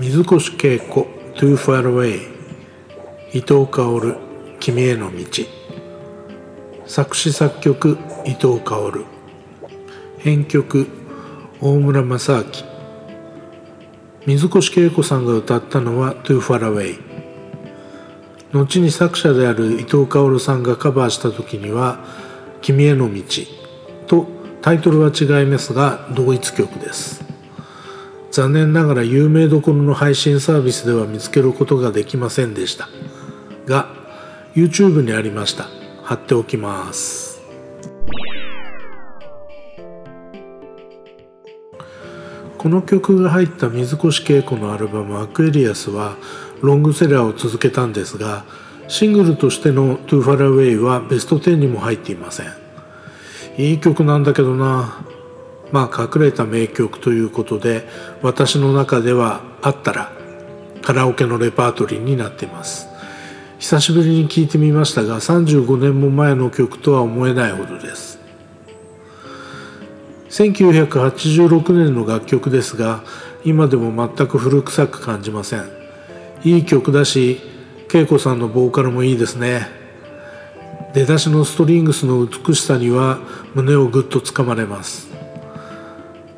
水越恵子 Too Far Away 伊藤薫君への道。作詞作曲伊藤薫。編曲大村正明。水越恵子さんが歌ったのは Too Far Away 後に作者である伊藤薫さんがカバーした時には「君への道」とタイトルは違いますが同一曲です。残念ながら有名どころの配信サービスでは見つけることができませんでした。が YouTube にありました。貼っておきます。この曲が入った水越恵子のアルバム「アクエリアス」はロングセラーを続けたんですがシングルとしての「Too Far Away」はベスト10にも入っていません。いい曲なんだけどな。まあ隠れた名曲ということで私の中ではあったらカラオケのレパートリーになっています。久しぶりに聴いてみましたが35年も前の曲とは思えないほどです。1986年の楽曲ですが今でも全く古臭く感じません。いい曲だし恵子さんのボーカルもいいですね。出だしのストリングスの美しさには胸をぐっとつかまれます。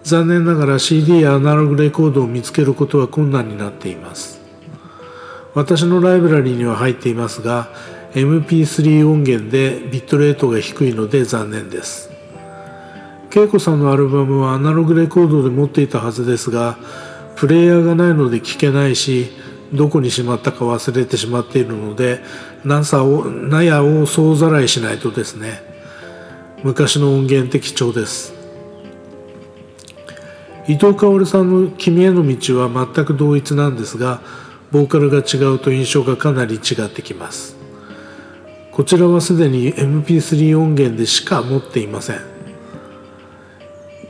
残念ながら CD やアナログレコードを見つけることは困難になっています。私のライブラリーには入っていますが MP3 音源でビットレートが低いので残念です。恵子さんのアルバムはアナログレコードで持っていたはずですがプレイヤーがないので聴けないしどこにしまったか忘れてしまっているのでナサを納屋を総ざらいしないとですね。昔の音源的貴重です。伊藤薫さんの「君への道」は全く同一なんですがボーカルが違うと印象がかなり違ってきます。こちらはすでに MP3 音源でしか持っていません。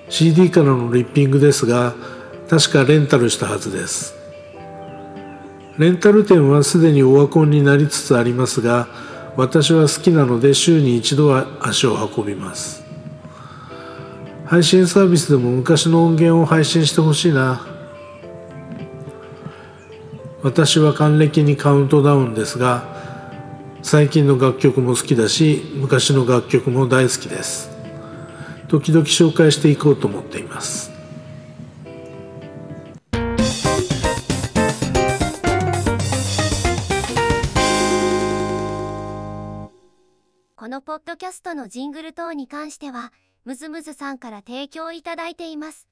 CD からのリッピングですが確かレンタルしたはずです。レンタル店はすでにオワコンになりつつありますが私は好きなので週に一度は足を運びます。配信サービスでも昔の音源を配信してほしいな。私は還暦にカウントダウンですが最近の楽曲も好きだし昔の楽曲も大好きです。時々紹介していこうと思っています。このポッドキャストのジングル等に関しては、ムズムズさんから提供いただいています。